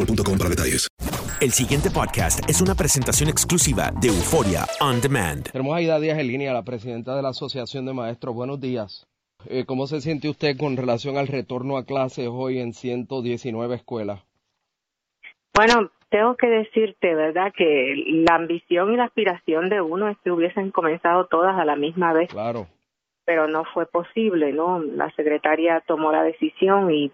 boostmobile.com para detalles. El siguiente podcast es una presentación exclusiva de Euforia On Demand. Tenemos a Ida Díaz en línea, la presidenta de la Asociación de Maestros. Buenos días. Eh, ¿Cómo se siente usted con relación al retorno a clases hoy en 119 escuelas? Bueno, tengo que decirte, ¿verdad?, que la ambición y la aspiración de uno es que hubiesen comenzado todas a la misma vez. Claro. Pero no fue posible, ¿no? La secretaria tomó la decisión y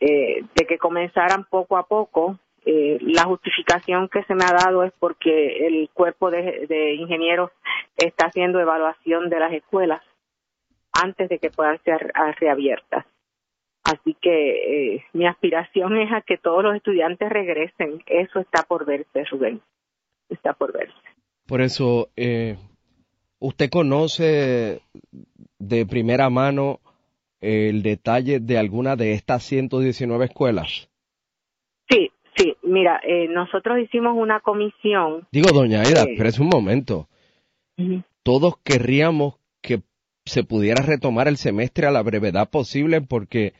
eh, de que comenzaran poco a poco. Eh, la justificación que se me ha dado es porque el cuerpo de, de ingenieros está haciendo evaluación de las escuelas antes de que puedan ser reabiertas. Así que eh, mi aspiración es a que todos los estudiantes regresen. Eso está por verse, Rubén. Está por verse. Por eso, eh, ¿usted conoce de primera mano el detalle de alguna de estas 119 escuelas? Sí, sí. Mira, eh, nosotros hicimos una comisión. Digo, doña Aida, Eh, pero es un momento. Todos querríamos que se pudiera retomar el semestre a la brevedad posible porque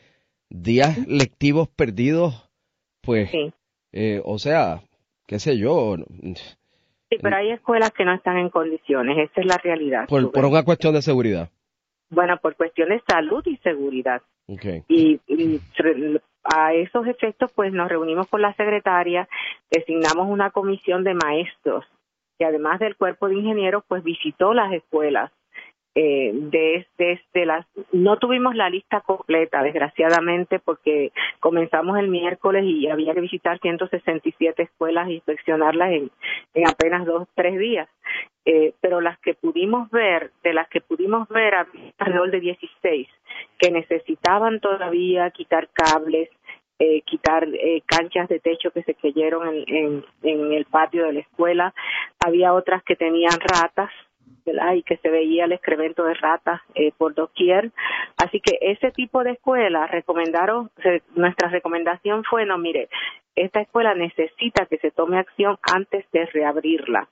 días lectivos perdidos, pues, Sí. eh, o sea, qué sé yo, Sí, pero hay escuelas que no están en condiciones. Esa es la realidad. por una cuestión de seguridad. Bueno, por cuestión de salud y seguridad. Okay. y, y a esos efectos pues nos reunimos con la secretaria, designamos una comisión de maestros que además del cuerpo de ingenieros pues visitó las escuelas eh, desde, las no tuvimos la lista completa desgraciadamente porque comenzamos el miércoles y había que visitar 167 escuelas e inspeccionarlas en, en apenas dos tres días eh, pero las que pudimos ver de las que pudimos ver había alrededor de 16 que necesitaban todavía quitar cables eh, quitar eh, canchas de techo que se cayeron en, en el patio de la escuela. Había otras que tenían ratas, Y que se veía el excremento de ratas eh, por doquier. Así que ese tipo de escuela recomendaron, se- nuestra recomendación fue, no, mire, esta escuela necesita que se tome acción antes de reabrirla.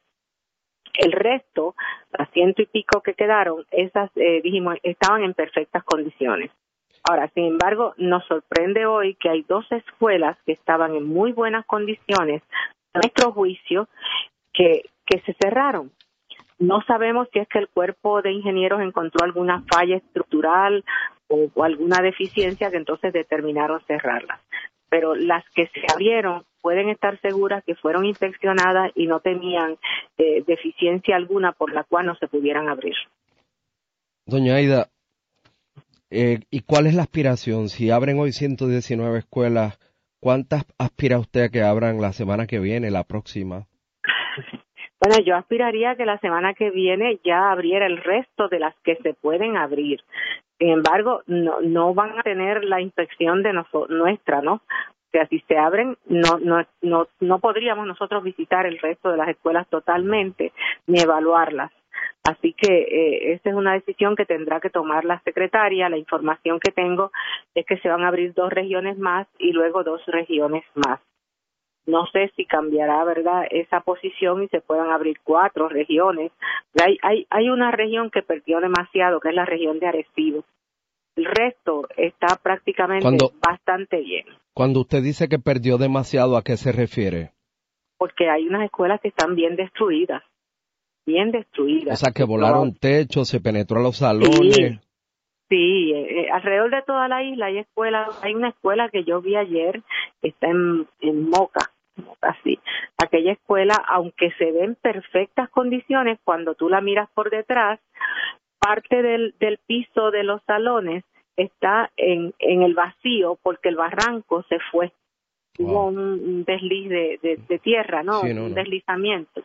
El resto, las ciento y pico que quedaron, esas, eh, dijimos, estaban en perfectas condiciones. Ahora, sin embargo, nos sorprende hoy que hay dos escuelas que estaban en muy buenas condiciones, a nuestro juicio, que se cerraron. No sabemos si es que el cuerpo de ingenieros encontró alguna falla estructural o, o alguna deficiencia que entonces determinaron cerrarlas. Pero las que se abrieron pueden estar seguras que fueron inspeccionadas y no tenían eh, deficiencia alguna por la cual no se pudieran abrir. Doña Aida, eh, ¿y cuál es la aspiración? Si abren hoy 119 escuelas, ¿cuántas aspira usted a que abran la semana que viene, la próxima? Bueno, yo aspiraría que la semana que viene ya abriera el resto de las que se pueden abrir. Sin embargo, no, no van a tener la inspección de nuestra, ¿no? O sea, si se abren, no, no, no, no podríamos nosotros visitar el resto de las escuelas totalmente ni evaluarlas. Así que eh, esa es una decisión que tendrá que tomar la secretaria. La información que tengo es que se van a abrir dos regiones más y luego dos regiones más. No sé si cambiará, ¿verdad?, esa posición y se puedan abrir cuatro regiones. Hay, hay, hay una región que perdió demasiado, que es la región de Arecibo. El resto está prácticamente bastante bien. Cuando usted dice que perdió demasiado, ¿a qué se refiere? Porque hay unas escuelas que están bien destruidas, bien destruidas. O sea, que volaron techos, se penetró a los salones. Sí, eh, eh, alrededor de toda la isla hay escuelas, hay una escuela que yo vi ayer, que está en, en Moca, así. Aquella escuela, aunque se ve en perfectas condiciones, cuando tú la miras por detrás, parte del, del piso de los salones está en, en el vacío porque el barranco se fue. Hubo un, desliz de, de, tierra, ¿no? un deslizamiento.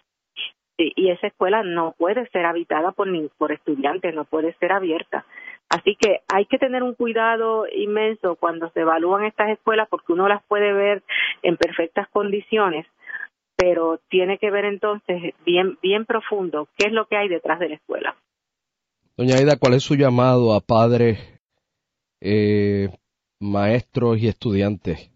y esa escuela no puede ser habitada por, por estudiantes, no puede ser abierta. Así que hay que tener un cuidado inmenso cuando se evalúan estas escuelas porque uno las puede ver en perfectas condiciones, pero tiene que ver entonces bien bien profundo qué es lo que hay detrás de la escuela. Doña Aida, ¿cuál es su llamado a padres, eh, maestros y estudiantes?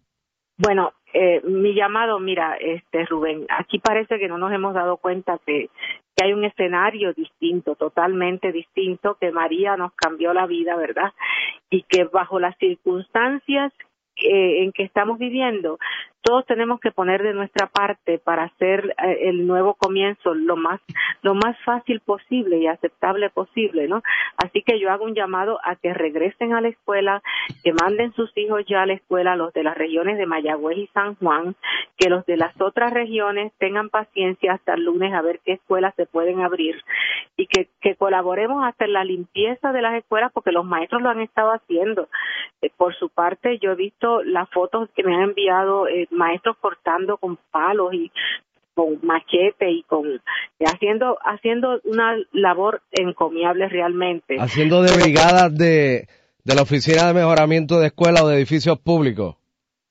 Bueno, eh, mi llamado, mira, este Rubén, aquí parece que no nos hemos dado cuenta que que hay un escenario distinto, totalmente distinto, que María nos cambió la vida, ¿verdad? Y que bajo las circunstancias eh, en que estamos viviendo, todos tenemos que poner de nuestra parte para hacer eh, el nuevo comienzo lo más lo más fácil posible y aceptable posible, ¿no? Así que yo hago un llamado a que regresen a la escuela, que manden sus hijos ya a la escuela, los de las regiones de Mayagüez y San Juan, que los de las otras regiones tengan paciencia hasta el lunes a ver qué escuelas se pueden abrir y que, que colaboremos hasta la limpieza de las escuelas porque los maestros lo han estado haciendo. Eh, por su parte, yo he visto las fotos que me han enviado eh, maestros cortando con palos y con machete y con haciendo haciendo una labor encomiable realmente. Haciendo de brigadas de, de la Oficina de Mejoramiento de Escuelas o de Edificios Públicos.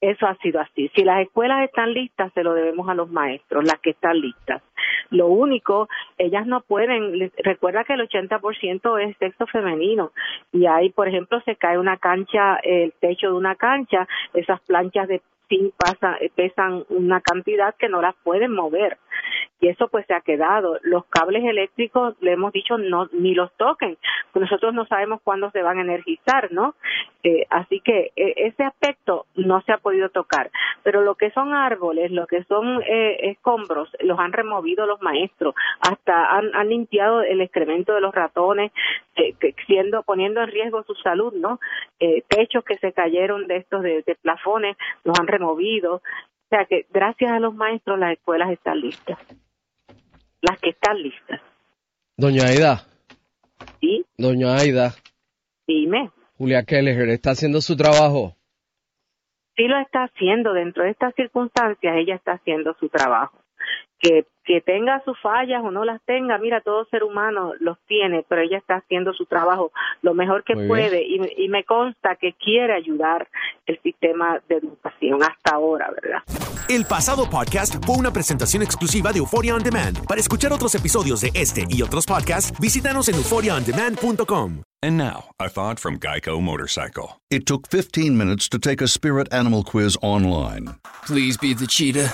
Eso ha sido así. Si las escuelas están listas, se lo debemos a los maestros, las que están listas. Lo único, ellas no pueden, recuerda que el 80% es sexo femenino y ahí, por ejemplo, se cae una cancha, el techo de una cancha, esas planchas de sí pasa, pesan una cantidad que no las pueden mover y eso pues se ha quedado. Los cables eléctricos, le hemos dicho, no ni los toquen, nosotros no sabemos cuándo se van a energizar, ¿no? Eh, así que eh, ese aspecto no se ha podido tocar. Pero lo que son árboles, lo que son eh, escombros, los han removido los maestros, hasta han, han limpiado el excremento de los ratones, siendo poniendo en riesgo su salud, ¿no? techos que se cayeron de estos de, de plafones, los han removido. O sea que gracias a los maestros las escuelas están listas las que están listas. Doña Aida. Sí. Doña Aida. Dime. Julia Keller, ¿está haciendo su trabajo? Sí lo está haciendo. Dentro de estas circunstancias, ella está haciendo su trabajo. Que, que tenga sus fallas o no las tenga, mira, todo ser humano los tiene, pero ella está haciendo su trabajo lo mejor que puede y, y me consta que quiere ayudar el sistema de educación hasta ahora, ¿verdad? El pasado podcast fue una presentación exclusiva de Euphoria On Demand. Para escuchar otros episodios de este y otros podcasts, visítanos en euphoriaondemand.com. And now, a thought from Geico Motorcycle. It took 15 minutes to take a spirit animal quiz online. Please be the cheetah.